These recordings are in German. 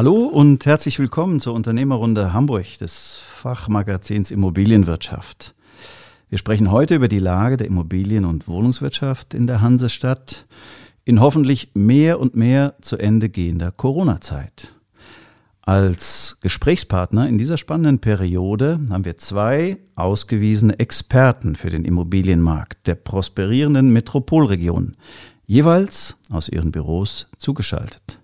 Hallo und herzlich willkommen zur Unternehmerrunde Hamburg des Fachmagazins Immobilienwirtschaft. Wir sprechen heute über die Lage der Immobilien- und Wohnungswirtschaft in der Hansestadt in hoffentlich mehr und mehr zu Ende gehender Corona-Zeit. Als Gesprächspartner in dieser spannenden Periode haben wir zwei ausgewiesene Experten für den Immobilienmarkt der prosperierenden Metropolregion, jeweils aus ihren Büros zugeschaltet.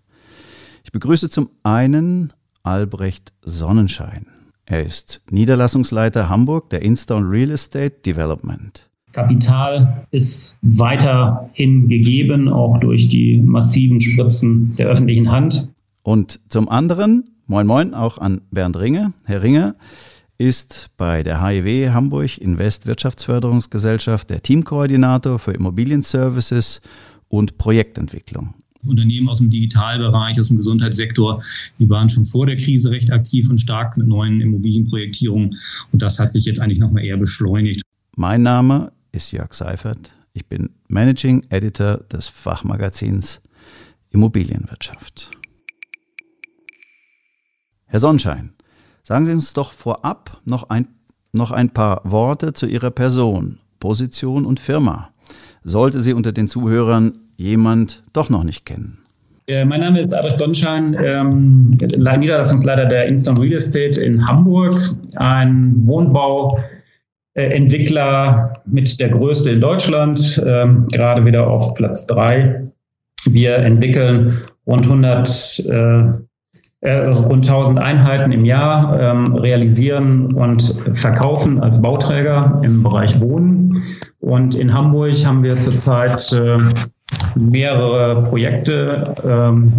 Ich begrüße zum einen Albrecht Sonnenschein. Er ist Niederlassungsleiter Hamburg der Instone Real Estate Development. Kapital ist weiterhin gegeben, auch durch die massiven Spritzen der öffentlichen Hand. Und zum anderen, moin moin, auch an Bernd Ringe. Herr Ringe ist bei der HIW Hamburg Invest Wirtschaftsförderungsgesellschaft der Teamkoordinator für Immobilienservices und Projektentwicklung. Unternehmen aus dem Digitalbereich, aus dem Gesundheitssektor, die waren schon vor der Krise recht aktiv und stark mit neuen Immobilienprojektierungen. Und das hat sich jetzt eigentlich nochmal eher beschleunigt. Mein Name ist Jörg Seifert. Ich bin Managing Editor des Fachmagazins Immobilienwirtschaft. Herr Sonnenschein, sagen Sie uns doch vorab noch ein, noch ein paar Worte zu Ihrer Person, Position und Firma. Sollte sie unter den Zuhörern jemand doch noch nicht kennen? Mein Name ist Albrecht Sonnenschein, ähm, Niederlassungsleiter der Instant Real Estate in Hamburg, ein Wohnbauentwickler mit der größte in Deutschland, ähm, gerade wieder auf Platz drei. Wir entwickeln rund 100 äh, äh, rund 1000 Einheiten im Jahr, ähm, realisieren und verkaufen als Bauträger im Bereich Wohnen. Und in Hamburg haben wir zurzeit äh, mehrere Projekte ähm,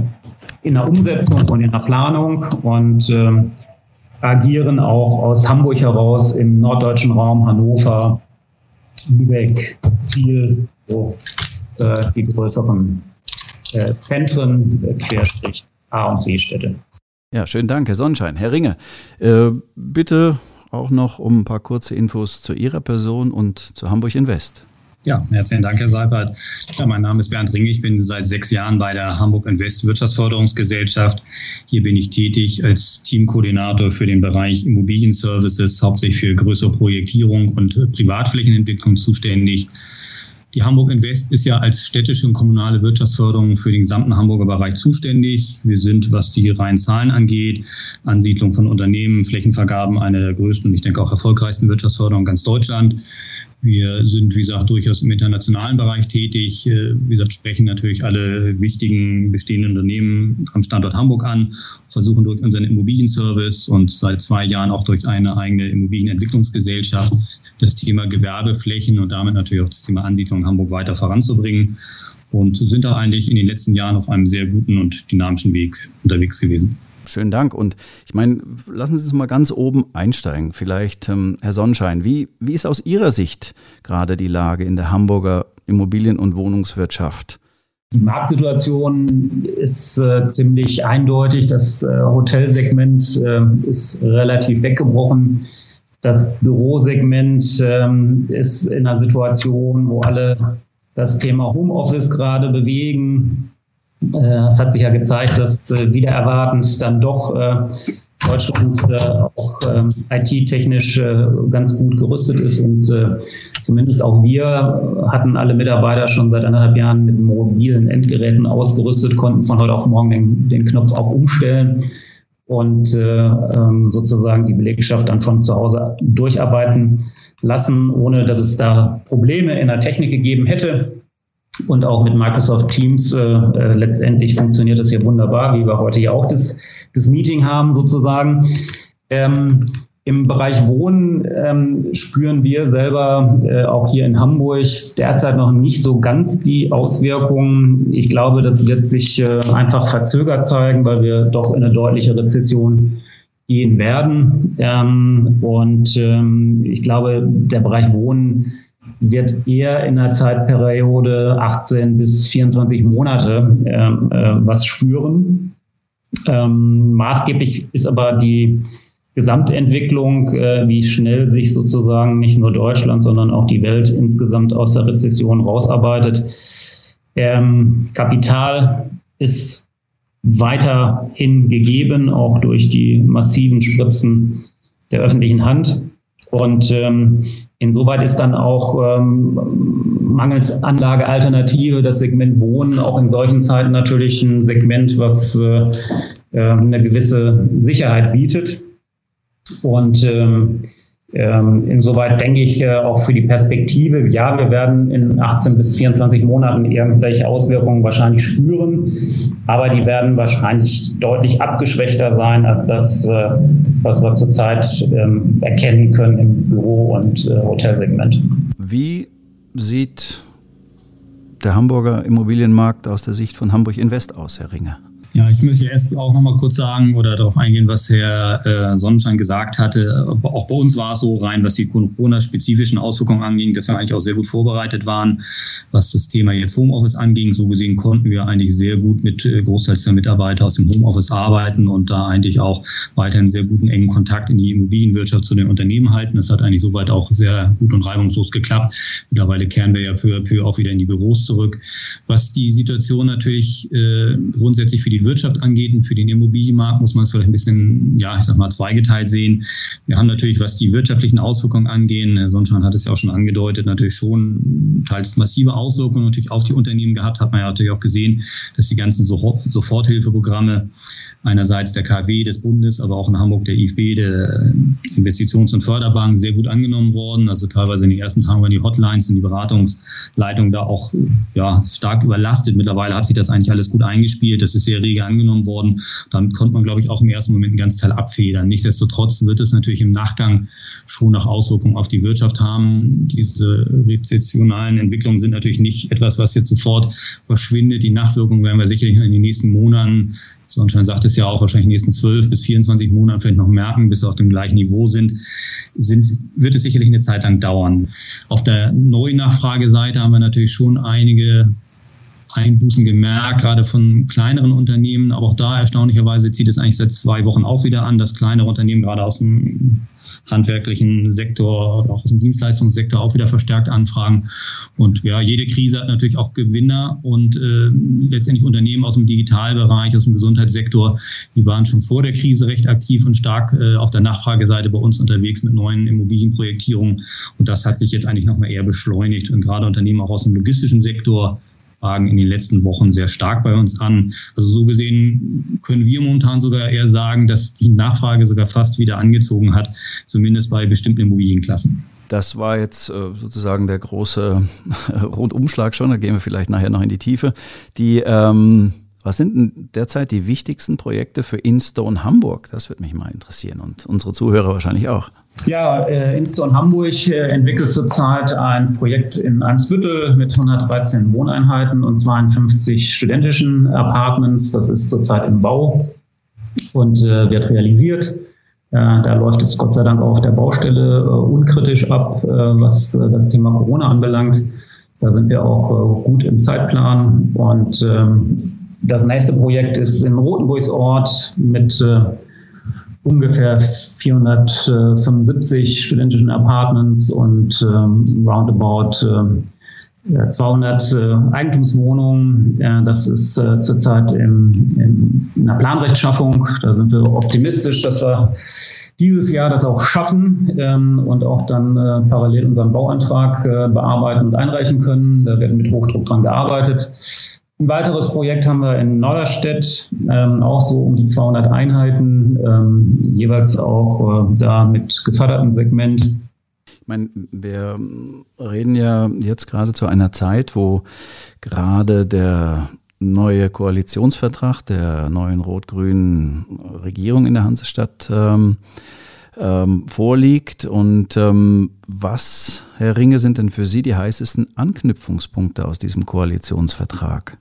in der Umsetzung und in der Planung und ähm, agieren auch aus Hamburg heraus im norddeutschen Raum, Hannover, Lübeck, Kiel, so äh, die größeren äh, Zentren, äh, Querstrich A- und B-Städte. Ja, schönen Dank, Herr Sonnenschein. Herr Ringe, bitte auch noch um ein paar kurze Infos zu Ihrer Person und zu Hamburg Invest. Ja, herzlichen Dank, Herr Seifert. Ja, mein Name ist Bernd Ringe. Ich bin seit sechs Jahren bei der Hamburg Invest Wirtschaftsförderungsgesellschaft. Hier bin ich tätig als Teamkoordinator für den Bereich Immobilienservices, hauptsächlich für größere Projektierung und Privatflächenentwicklung zuständig. Die Hamburg Invest ist ja als städtische und kommunale Wirtschaftsförderung für den gesamten Hamburger Bereich zuständig. Wir sind, was die reinen Zahlen angeht, Ansiedlung von Unternehmen, Flächenvergaben, eine der größten und ich denke auch erfolgreichsten Wirtschaftsförderungen ganz Deutschland. Wir sind, wie gesagt, durchaus im internationalen Bereich tätig. Äh, wie gesagt, sprechen natürlich alle wichtigen bestehenden Unternehmen am Standort Hamburg an, versuchen durch unseren Immobilienservice und seit zwei Jahren auch durch eine eigene Immobilienentwicklungsgesellschaft das Thema Gewerbeflächen und damit natürlich auch das Thema Ansiedlung Hamburg weiter voranzubringen und sind da eigentlich in den letzten Jahren auf einem sehr guten und dynamischen Weg unterwegs gewesen. Schönen Dank. Und ich meine, lassen Sie uns mal ganz oben einsteigen. Vielleicht, ähm, Herr Sonnenschein, wie, wie ist aus Ihrer Sicht gerade die Lage in der Hamburger Immobilien- und Wohnungswirtschaft? Die Marktsituation ist äh, ziemlich eindeutig. Das äh, Hotelsegment äh, ist relativ weggebrochen. Das Bürosegment ähm, ist in einer Situation, wo alle das Thema Homeoffice gerade bewegen. Äh, es hat sich ja gezeigt, dass äh, wieder erwartend dann doch äh, Deutschland auch ähm, IT-technisch ganz gut gerüstet ist und zumindest auch wir hatten alle Mitarbeiter schon seit anderthalb Jahren mit mobilen Endgeräten ausgerüstet, konnten von heute auf morgen den, den Knopf auch umstellen und ähm, sozusagen die Belegschaft dann von zu Hause durcharbeiten lassen, ohne dass es da Probleme in der Technik gegeben hätte. Und auch mit Microsoft Teams äh, äh, letztendlich funktioniert das hier wunderbar, wie wir heute ja auch das, das Meeting haben sozusagen. Ähm, Im Bereich Wohnen ähm, spüren wir selber äh, auch hier in Hamburg derzeit noch nicht so ganz die Auswirkungen. Ich glaube, das wird sich äh, einfach verzögert zeigen, weil wir doch in eine deutliche Rezession gehen werden. Ähm, und ähm, ich glaube, der Bereich Wohnen wird eher in der Zeitperiode 18 bis 24 Monate ähm, äh, was spüren. Ähm, maßgeblich ist aber die Gesamtentwicklung, äh, wie schnell sich sozusagen nicht nur Deutschland, sondern auch die Welt insgesamt aus der Rezession rausarbeitet. Ähm, Kapital ist weiterhin gegeben, auch durch die massiven Spritzen der öffentlichen Hand. Und ähm, insoweit ist dann auch ähm, mangels Anlagealternative das Segment Wohnen auch in solchen Zeiten natürlich ein Segment, was äh, äh eine gewisse Sicherheit bietet. Und ähm, ähm, insoweit denke ich äh, auch für die Perspektive, ja, wir werden in 18 bis 24 Monaten irgendwelche Auswirkungen wahrscheinlich spüren, aber die werden wahrscheinlich deutlich abgeschwächter sein als das, äh, was wir zurzeit ähm, erkennen können im Büro- und äh, Hotelsegment. Wie sieht der Hamburger Immobilienmarkt aus der Sicht von Hamburg Invest aus, Herr Ringe? Ja, ich möchte erst auch noch mal kurz sagen oder darauf eingehen, was Herr äh, Sonnenschein gesagt hatte. Auch bei uns war es so rein, was die Corona-spezifischen Auswirkungen anging, dass wir eigentlich auch sehr gut vorbereitet waren. Was das Thema jetzt Homeoffice anging, so gesehen konnten wir eigentlich sehr gut mit äh, Großteils der Mitarbeiter aus dem Homeoffice arbeiten und da eigentlich auch weiterhin sehr guten engen Kontakt in die Immobilienwirtschaft zu den Unternehmen halten. Das hat eigentlich soweit auch sehr gut und reibungslos geklappt. Mittlerweile kehren wir ja peu à peu auch wieder in die Büros zurück. Was die Situation natürlich äh, grundsätzlich für die Wirtschaft angeht und für den Immobilienmarkt muss man es vielleicht ein bisschen, ja, ich sag mal, zweigeteilt sehen. Wir haben natürlich, was die wirtschaftlichen Auswirkungen angehen, Herr Sonnenschein hat es ja auch schon angedeutet, natürlich schon teils massive Auswirkungen natürlich auf die Unternehmen gehabt, hat man ja natürlich auch gesehen, dass die ganzen Soforthilfeprogramme einerseits der KfW des Bundes, aber auch in Hamburg der IFB, der Investitions- und Förderbank, sehr gut angenommen worden. Also teilweise in den ersten Tagen waren die Hotlines und die Beratungsleitung da auch ja, stark überlastet. Mittlerweile hat sich das eigentlich alles gut eingespielt. Das ist sehr rege angenommen worden. Damit konnte man, glaube ich, auch im ersten Moment einen ganz Teil abfedern. Nichtsdestotrotz wird es natürlich im Nachgang schon noch Auswirkungen auf die Wirtschaft haben. Diese rezessionalen Entwicklungen sind natürlich nicht etwas, was jetzt sofort verschwindet. Die Nachwirkungen werden wir sicherlich in den nächsten Monaten Sonnenschein sagt es ja auch, wahrscheinlich in den nächsten 12 bis 24 Monaten vielleicht noch merken, bis sie auf dem gleichen Niveau sind, sind, wird es sicherlich eine Zeit lang dauern. Auf der Neunachfrageseite haben wir natürlich schon einige Einbußen gemerkt, gerade von kleineren Unternehmen. Aber auch da erstaunlicherweise zieht es eigentlich seit zwei Wochen auch wieder an, dass kleinere Unternehmen gerade aus dem handwerklichen Sektor oder auch aus dem Dienstleistungssektor auch wieder verstärkt anfragen. Und ja, jede Krise hat natürlich auch Gewinner und äh, letztendlich Unternehmen aus dem Digitalbereich, aus dem Gesundheitssektor, die waren schon vor der Krise recht aktiv und stark äh, auf der Nachfrageseite bei uns unterwegs mit neuen Immobilienprojektierungen. Und das hat sich jetzt eigentlich nochmal eher beschleunigt. Und gerade Unternehmen auch aus dem logistischen Sektor fragen in den letzten Wochen sehr stark bei uns an. Also so gesehen können wir momentan sogar eher sagen, dass die Nachfrage sogar fast wieder angezogen hat, zumindest bei bestimmten Immobilienklassen. Das war jetzt äh, sozusagen der große Rundumschlag schon, da gehen wir vielleicht nachher noch in die Tiefe. Die ähm was sind denn derzeit die wichtigsten Projekte für Instone Hamburg? Das würde mich mal interessieren und unsere Zuhörer wahrscheinlich auch. Ja, äh, Instone Hamburg äh, entwickelt zurzeit ein Projekt in Eimsbüttel mit 113 Wohneinheiten und 52 studentischen Apartments. Das ist zurzeit im Bau und äh, wird realisiert. Da läuft es Gott sei Dank auf der Baustelle unkritisch ab, was das Thema Corona anbelangt. Da sind wir auch gut im Zeitplan und ähm, das nächste Projekt ist in Rotenburgsort mit äh, ungefähr 475 studentischen Apartments und ähm, roundabout äh, 200 äh, Eigentumswohnungen. das ist äh, zurzeit im, im, in der Planrechtschaffung. Da sind wir optimistisch, dass wir dieses Jahr das auch schaffen ähm, und auch dann äh, parallel unseren Bauantrag äh, bearbeiten und einreichen können. Da wird mit Hochdruck dran gearbeitet. Ein weiteres Projekt haben wir in Norderstedt, ähm, auch so um die 200 Einheiten, ähm, jeweils auch äh, da mit gefördertem Segment. Ich meine, wir reden ja jetzt gerade zu einer Zeit, wo gerade der neue Koalitionsvertrag der neuen rot-grünen Regierung in der Hansestadt ähm, ähm, vorliegt. Und ähm, was, Herr Ringe, sind denn für Sie die heißesten Anknüpfungspunkte aus diesem Koalitionsvertrag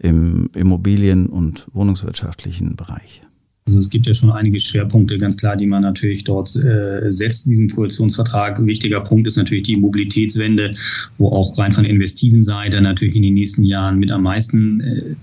im Immobilien- und wohnungswirtschaftlichen Bereich? Also es gibt ja schon einige Schwerpunkte, ganz klar, die man natürlich dort äh, setzt in diesem Koalitionsvertrag. Ein wichtiger Punkt ist natürlich die Mobilitätswende, wo auch rein von der investiven Seite natürlich in den nächsten Jahren mit am meisten äh,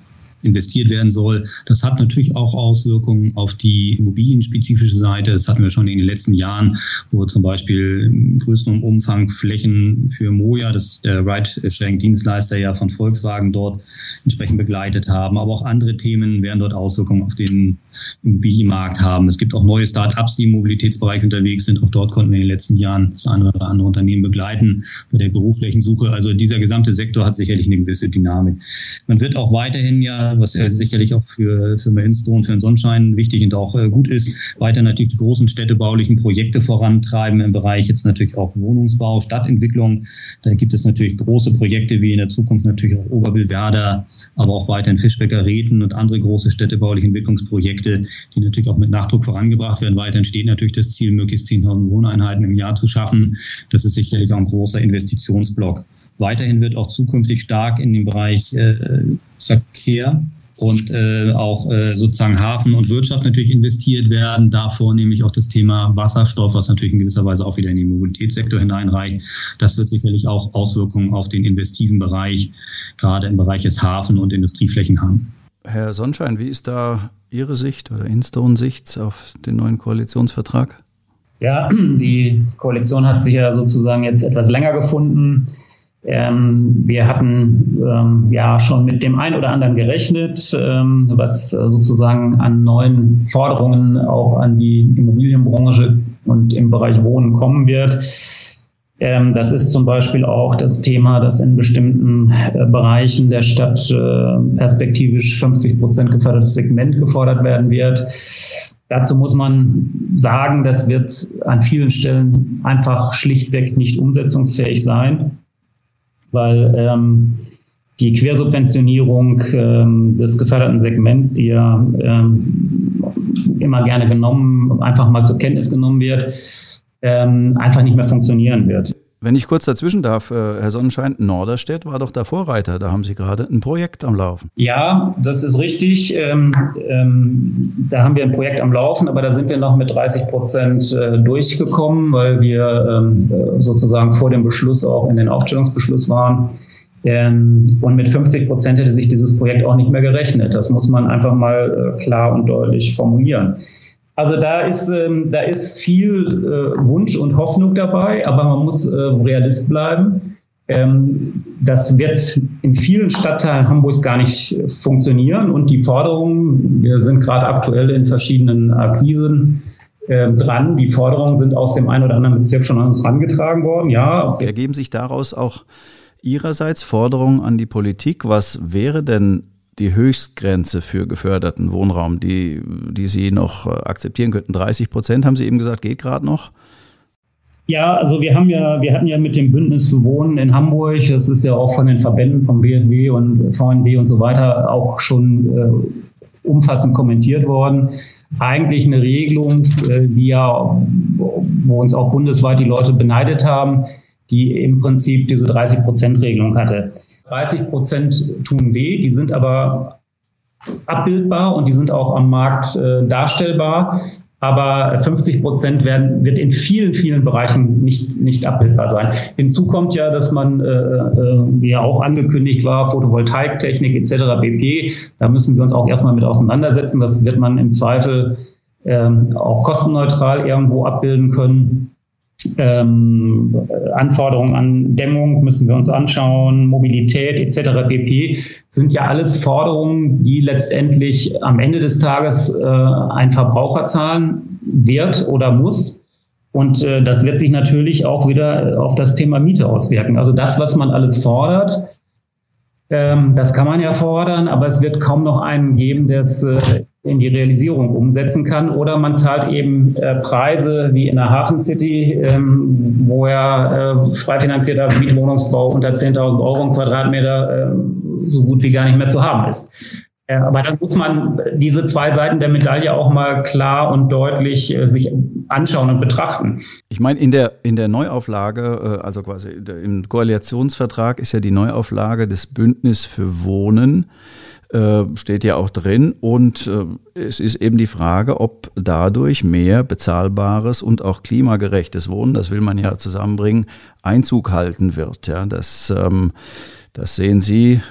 investiert werden soll. Das hat natürlich auch Auswirkungen auf die immobilienspezifische Seite. Das hatten wir schon in den letzten Jahren, wo zum Beispiel im größten Umfang Flächen für Moja, das ist der Ride-Sharing-Dienstleister ja von Volkswagen dort entsprechend begleitet haben. Aber auch andere Themen werden dort Auswirkungen auf den Immobilienmarkt haben. Es gibt auch neue Start-ups, die im Mobilitätsbereich unterwegs sind. Auch dort konnten wir in den letzten Jahren das eine oder andere Unternehmen begleiten bei der Berufsflächensuche. Also dieser gesamte Sektor hat sicherlich eine gewisse Dynamik. Man wird auch weiterhin ja was ja sicherlich auch für Firma Insto und für den Sonnenschein wichtig und auch äh, gut ist, weiter natürlich die großen städtebaulichen Projekte vorantreiben im Bereich jetzt natürlich auch Wohnungsbau, Stadtentwicklung. Da gibt es natürlich große Projekte wie in der Zukunft natürlich auch Oberbillwerder, aber auch weiterhin Fischbecker Reten und andere große städtebauliche Entwicklungsprojekte, die natürlich auch mit Nachdruck vorangebracht werden. Weiterhin steht natürlich das Ziel, möglichst 10.000 Wohneinheiten im Jahr zu schaffen. Das ist sicherlich auch ein großer Investitionsblock. Weiterhin wird auch zukünftig stark in den Bereich äh, Verkehr und äh, auch äh, sozusagen Hafen und Wirtschaft natürlich investiert werden. Davor nämlich auch das Thema Wasserstoff, was natürlich in gewisser Weise auch wieder in den Mobilitätssektor hineinreicht. Das wird sicherlich auch Auswirkungen auf den investiven Bereich, gerade im Bereich des Hafen- und Industrieflächen haben. Herr Sonnenschein, wie ist da Ihre Sicht oder Instone-Sicht auf den neuen Koalitionsvertrag? Ja, die Koalition hat sich ja sozusagen jetzt etwas länger gefunden. Ähm, wir hatten ähm, ja schon mit dem einen oder anderen gerechnet, ähm, was sozusagen an neuen Forderungen auch an die Immobilienbranche und im Bereich Wohnen kommen wird. Ähm, das ist zum Beispiel auch das Thema, dass in bestimmten äh, Bereichen der Stadt äh, perspektivisch 50 Prozent gefördertes Segment gefordert werden wird. Dazu muss man sagen, das wird an vielen Stellen einfach schlichtweg nicht umsetzungsfähig sein weil ähm, die Quersubventionierung ähm, des geförderten Segments, die ja ähm, immer gerne genommen, einfach mal zur Kenntnis genommen wird, ähm, einfach nicht mehr funktionieren wird. Wenn ich kurz dazwischen darf, äh, Herr Sonnenschein, Norderstedt war doch der Vorreiter. Da haben Sie gerade ein Projekt am Laufen. Ja, das ist richtig. Ähm, ähm, da haben wir ein Projekt am Laufen, aber da sind wir noch mit 30 Prozent äh, durchgekommen, weil wir ähm, äh, sozusagen vor dem Beschluss auch in den Aufstellungsbeschluss waren. Ähm, und mit 50 Prozent hätte sich dieses Projekt auch nicht mehr gerechnet. Das muss man einfach mal äh, klar und deutlich formulieren. Also da ist, ähm, da ist viel äh, Wunsch und Hoffnung dabei, aber man muss äh, Realist bleiben. Ähm, das wird in vielen Stadtteilen Hamburgs gar nicht funktionieren und die Forderungen, wir sind gerade aktuell in verschiedenen Akquisen äh, dran, die Forderungen sind aus dem einen oder anderen Bezirk schon an uns herangetragen worden, ja. Ergeben sich daraus auch Ihrerseits Forderungen an die Politik, was wäre denn die Höchstgrenze für geförderten Wohnraum, die, die Sie noch äh, akzeptieren könnten. 30 Prozent haben Sie eben gesagt, geht gerade noch? Ja, also wir haben ja, wir hatten ja mit dem Bündnis für Wohnen in Hamburg, das ist ja auch von den Verbänden vom BFW und VNB und so weiter auch schon äh, umfassend kommentiert worden. Eigentlich eine Regelung, äh, die ja, wo uns auch bundesweit die Leute beneidet haben, die im Prinzip diese 30-Prozent-Regelung hatte. 30 Prozent tun weh, die sind aber abbildbar und die sind auch am Markt äh, darstellbar. Aber 50 Prozent werden, wird in vielen, vielen Bereichen nicht, nicht abbildbar sein. Hinzu kommt ja, dass man, äh, äh, wie ja auch angekündigt war, Photovoltaiktechnik etc. pp. Da müssen wir uns auch erstmal mit auseinandersetzen. Das wird man im Zweifel ähm, auch kostenneutral irgendwo abbilden können ähm, Anforderungen an Dämmung müssen wir uns anschauen, Mobilität etc. pp. sind ja alles Forderungen, die letztendlich am Ende des Tages äh, ein Verbraucher zahlen wird oder muss. Und äh, das wird sich natürlich auch wieder auf das Thema Miete auswirken. Also das, was man alles fordert, ähm, das kann man ja fordern, aber es wird kaum noch einen geben, der es äh, in die Realisierung umsetzen kann. Oder man zahlt eben äh, Preise wie in der Hafen City, ähm, wo ja äh, frei finanzierter Mietwohnungsbau unter 10.000 Euro im Quadratmeter äh, so gut wie gar nicht mehr zu haben ist. aber dann muss man diese zwei Seiten der Medaille auch mal klar und deutlich äh, sich anschauen und betrachten. Ich meine, in der, in der Neuauflage, äh, also quasi im Koalitionsvertrag ist ja die Neuauflage des Bündnis für Wohnen, äh, steht ja auch drin. Und es ist eben die Frage, ob dadurch mehr bezahlbares und auch klimagerechtes Wohnen, das will man ja zusammenbringen, Einzug halten wird. Ja, das, ähm, das sehen Sie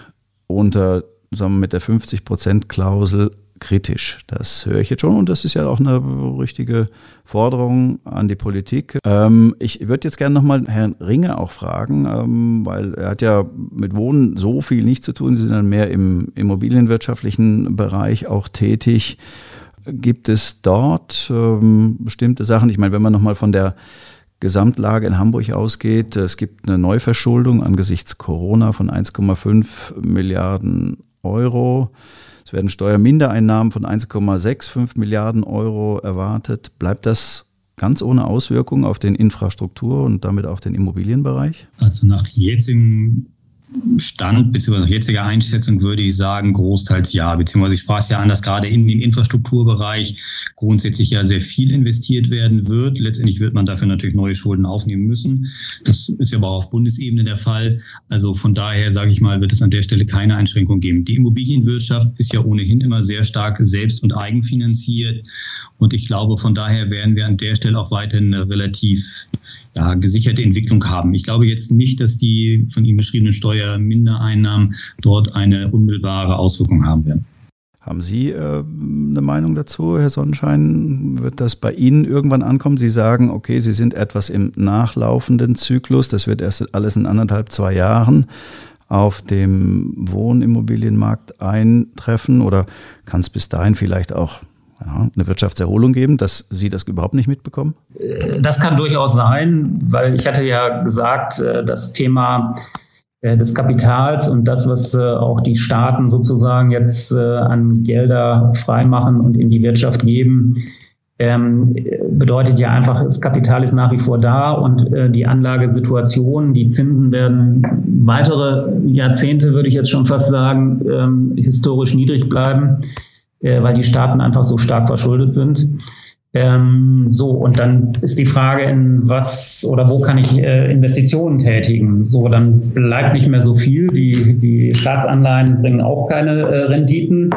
unter sagen wir, mit der 50-Prozent-Klausel kritisch. Das höre ich jetzt schon und das ist ja auch eine richtige Forderung an die Politik. Ähm, ich würde jetzt gerne nochmal Herrn Ringe auch fragen, ähm, weil er hat ja mit Wohnen so viel nicht zu tun. Sie sind dann mehr im immobilienwirtschaftlichen Bereich auch tätig. Gibt es dort ähm, bestimmte Sachen? Ich meine, wenn man nochmal von der Gesamtlage in Hamburg ausgeht, es gibt eine Neuverschuldung angesichts Corona von 1,5 Milliarden Euro. Es werden Steuermindereinnahmen von 1,65 Milliarden Euro erwartet. Bleibt das ganz ohne Auswirkungen auf den Infrastruktur- und damit auch den Immobilienbereich? Also nach jetzigem Stand bzw. jetziger Einschätzung würde ich sagen, großteils ja. Beziehungsweise ich sprach es ja an, dass gerade in den Infrastrukturbereich grundsätzlich ja sehr viel investiert werden wird. Letztendlich wird man dafür natürlich neue Schulden aufnehmen müssen. Das ist ja aber auch auf Bundesebene der Fall. Also von daher, sage ich mal, wird es an der Stelle keine Einschränkung geben. Die Immobilienwirtschaft ist ja ohnehin immer sehr stark selbst- und eigenfinanziert. Und ich glaube, von daher werden wir an der Stelle auch weiterhin relativ ja, gesicherte Entwicklung haben. Ich glaube jetzt nicht, dass die von Ihnen beschriebenen Steuermindereinnahmen dort eine unmittelbare Auswirkung haben werden. Haben Sie äh, eine Meinung dazu, Herr Sonnenschein? Wird das bei Ihnen irgendwann ankommen? Sie sagen, okay, Sie sind etwas im nachlaufenden Zyklus. Das wird erst alles in anderthalb, zwei Jahren auf dem Wohnimmobilienmarkt eintreffen oder kann es bis dahin vielleicht auch ja, eine Wirtschaftserholung geben, dass Sie das überhaupt nicht mitbekommen? Äh, das kann durchaus sein, weil ich hatte ja gesagt, äh, das Thema äh, des Kapitals und das, was auch die Staaten sozusagen jetzt an Gelder freimachen und in die Wirtschaft geben, ähm, bedeutet ja einfach, das Kapital ist nach wie vor da und die Anlagesituation, die Zinsen werden weitere Jahrzehnte, würde ich jetzt schon fast sagen, ähm, historisch niedrig bleiben äh, weil die Staaten einfach so stark verschuldet sind. Ähm, so, und dann ist die Frage, in was oder wo kann ich äh, Investitionen tätigen? So, dann bleibt nicht mehr so viel. Die, die Staatsanleihen bringen auch keine äh, Renditen.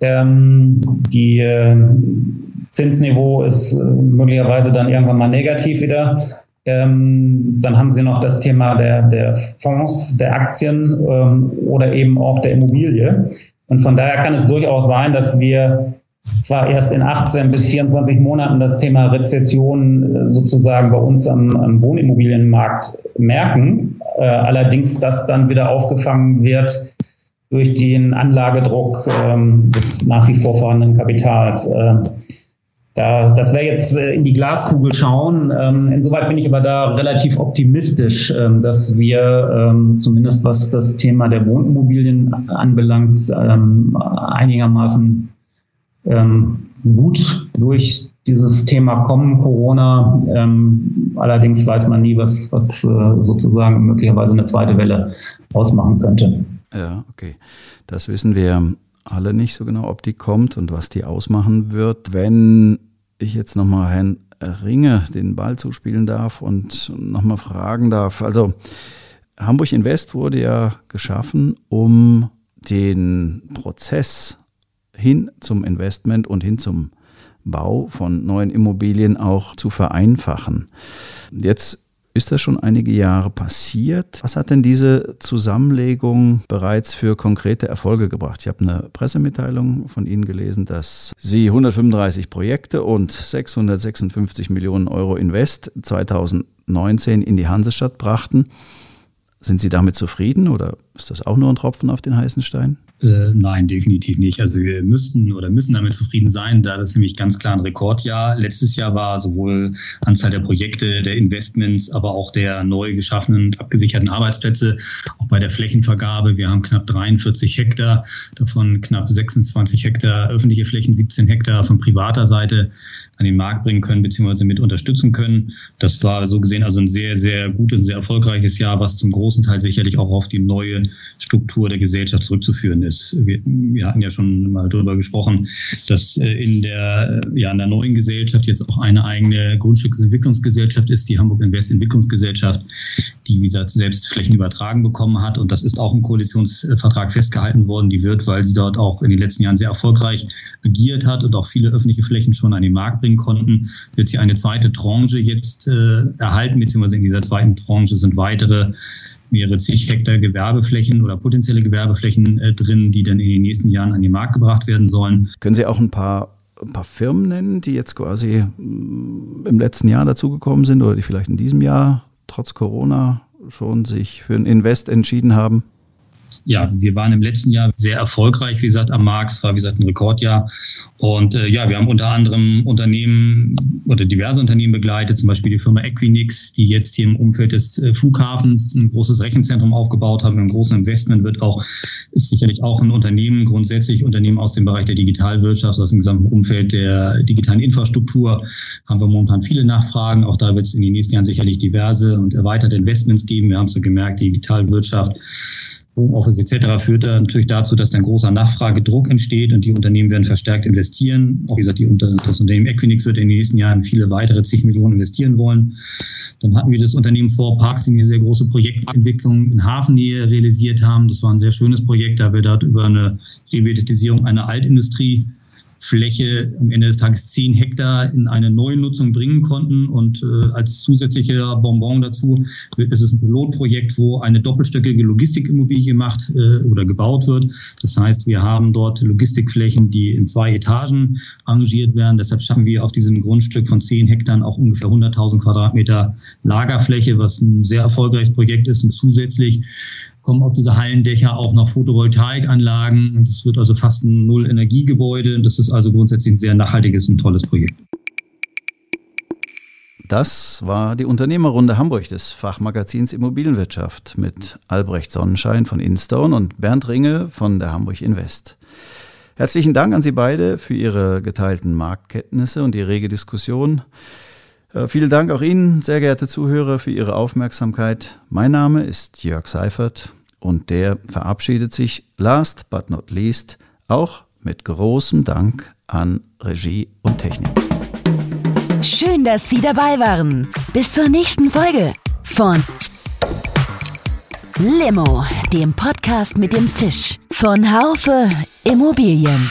Ähm, die äh, Zinsniveau ist äh, möglicherweise dann irgendwann mal negativ wieder. Ähm, dann haben Sie noch das Thema der, der Fonds, der Aktien ähm, oder eben auch der Immobilie. Und von daher kann es durchaus sein, dass wir zwar erst in 18 bis 24 Monaten das Thema Rezession äh, sozusagen bei uns am, am Wohnimmobilienmarkt merken, äh, allerdings das dann wieder aufgefangen wird durch den Anlagedruck ähm, des nach wie vor vorhandenen Kapitals. Äh, da, das wäre jetzt äh, in die Glaskugel schauen. Ähm, insoweit bin ich aber da relativ optimistisch, ähm, dass wir ähm, zumindest was das Thema der Wohnimmobilien anbelangt, einigermaßen gut durch dieses Thema kommen, Corona. Allerdings weiß man nie, was, was äh, sozusagen möglicherweise eine zweite Welle ausmachen könnte. Ja, okay. Das wissen wir alle nicht so genau, ob die kommt und was die ausmachen wird. Wenn ich jetzt nochmal Herrn Ringe den Ball zuspielen darf und nochmal fragen darf. Also Hamburg Invest wurde ja geschaffen, um den Prozess hin zum Investment und hin zum Bau von neuen Immobilien auch zu vereinfachen. Jetzt ist das schon einige Jahre passiert? Was hat denn diese Zusammenlegung bereits für konkrete Erfolge gebracht? Ich habe eine Pressemitteilung von Ihnen gelesen, dass Sie 135 Projekte und 656 Millionen Euro Invest 2019 in die Hansestadt brachten. Sind Sie damit zufrieden oder ist das auch nur ein Tropfen auf den heißen Stein? Äh, nein, definitiv nicht. Also wir müssten oder müssen damit zufrieden sein, da das nämlich ganz klar ein Rekordjahr letztes Jahr war, sowohl Anzahl der Projekte, der Investments, aber auch der neu geschaffenen abgesicherten Arbeitsplätze, auch bei der Flächenvergabe. Wir haben knapp 43 Hektar, davon knapp 26 Hektar öffentliche Flächen, 17 Hektar von privater Seite an den Markt bringen können, beziehungsweise mit unterstützen können. Das war so gesehen also ein sehr, sehr gutes und sehr erfolgreiches Jahr, was zum großen Teil sicherlich auch auf die neue Struktur der Gesellschaft zurückzuführen ist. Wir, wir hatten ja schon mal darüber gesprochen, dass äh, in der, ja, in der neuen Gesellschaft jetzt auch eine eigene Grundstücksentwicklungsgesellschaft ist, die Hamburg Invest Entwicklungsgesellschaft, die, wie gesagt, selbst Flächen übertragen bekommen hat. Und das ist auch im Koalitionsvertrag festgehalten worden. Die wird, weil sie dort auch in den letzten Jahren sehr erfolgreich agiert hat und auch viele öffentliche Flächen schon an den Markt bringen konnten, wird sie eine zweite Tranche jetzt äh, erhalten, beziehungsweise in dieser zweiten Tranche sind weitere mehrere zig Hektar Gewerbeflächen oder potenzielle Gewerbeflächen äh, drin, die dann in den nächsten Jahren an den Markt gebracht werden sollen. Können Sie auch ein paar, ein paar Firmen nennen, die jetzt quasi mm, im letzten Jahr dazugekommen sind oder die vielleicht in diesem Jahr trotz Corona schon sich für ein Invest entschieden haben? Ja, wir waren im letzten Jahr sehr erfolgreich, wie gesagt, am. Es war, wie gesagt, ein Rekordjahr. Und äh, ja, wir haben unter anderem Unternehmen oder diverse Unternehmen begleitet, zum Beispiel die Firma Equinix, die jetzt hier im Umfeld des äh, Flughafens ein großes Rechenzentrum aufgebaut haben. Im großen Investment wird auch, ist sicherlich auch ein Unternehmen, grundsätzlich Unternehmen aus dem Bereich der Digitalwirtschaft, aus dem gesamten Umfeld der digitalen Infrastruktur, haben wir momentan viele Nachfragen. Auch da wird es in den nächsten Jahren sicherlich diverse und erweiterte Investments geben. Wir haben es ja gemerkt, die Digitalwirtschaft Homeoffice etc. führt da natürlich dazu, dass dann großer Nachfragedruck entsteht und die Unternehmen werden verstärkt investieren. Auch wie gesagt, die, das Unternehmen Equinix wird in den nächsten Jahren viele weitere zig Millionen investieren wollen. Dann hatten wir das Unternehmen Four Parks, die eine sehr große Projektentwicklung in Hafennähe realisiert haben. Das war ein sehr schönes Projekt, da wir dort über eine Revitalisierung einer Altindustrie Fläche am Ende des Tages zehn Hektar in eine neue Nutzung bringen konnten. Und äh, als zusätzlicher Bonbon dazu ist es ein Pilotprojekt, wo eine doppelstöckige Logistikimmobilie gemacht äh, oder gebaut wird. Das heißt, wir haben dort Logistikflächen, die in zwei Etagen arrangiert werden. Deshalb schaffen wir auf diesem Grundstück von zehn Hektar auch ungefähr 100.000 Quadratmeter Lagerfläche, was ein sehr erfolgreiches Projekt ist. Und zusätzlich kommen auf diese Hallendächer auch noch Photovoltaikanlagen. Und es wird also fast ein Null-Energiegebäude. Das ist also grundsätzlich ein sehr nachhaltiges und tolles Projekt. Das war die Unternehmerrunde Hamburg des Fachmagazins Immobilienwirtschaft mit Albrecht Sonnenschein von Instone und Bernd Ringe von der Hamburg Invest. Herzlichen Dank an Sie beide für Ihre geteilten Marktkenntnisse und die rege Diskussion. Äh, vielen Dank auch Ihnen, sehr geehrte Zuhörer, für Ihre Aufmerksamkeit. Mein Name ist Jörg Seifert und der verabschiedet sich last but not least auch mit großem Dank an Regie und Technik. Schön, dass Sie dabei waren. Bis zur nächsten Folge von Limo, dem Podcast mit dem Zisch von Haufe Immobilien.